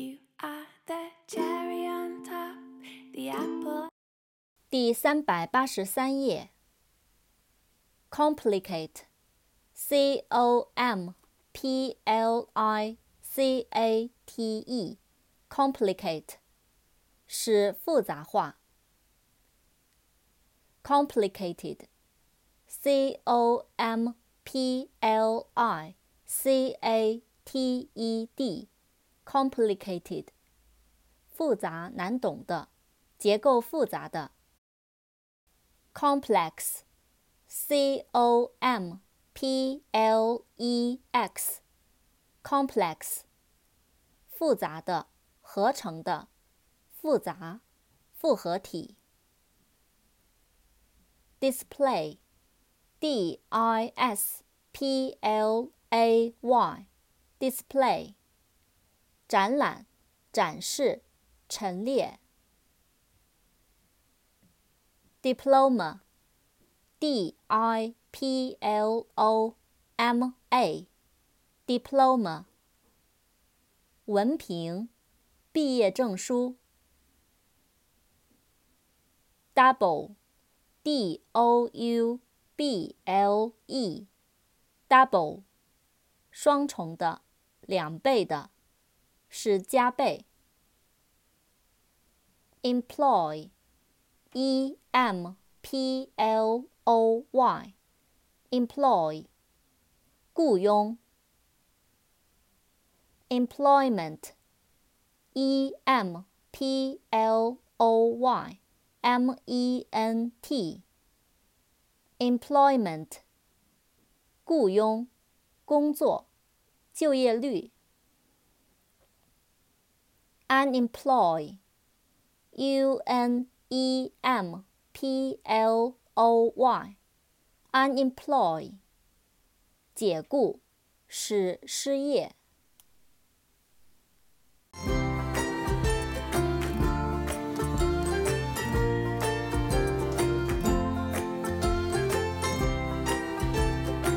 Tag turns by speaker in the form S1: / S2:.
S1: You are the cherry on top, the apple.
S2: 第三百八十三页。complicate，c o m p l i c a t e，complicate，使复杂化。complicated，c o m p l i c a t e d，complicated，复杂难懂的，结构复杂的。complex, c o m p l e x, complex，复杂的、合成的、复杂、复合体。display, d i s p l a y, display， 展览、展示、陈列。diploma, d i p l o m a, diploma，文凭，毕业证书。double, d o u b l e, double，双重的，两倍的，是加倍。employ E M P L O Y，employ，雇佣。employment，E M P L O Y M E N T，employment，雇佣，工作，就业率。unemploy，U N E M P L O Y，unemploy，解雇，使失业。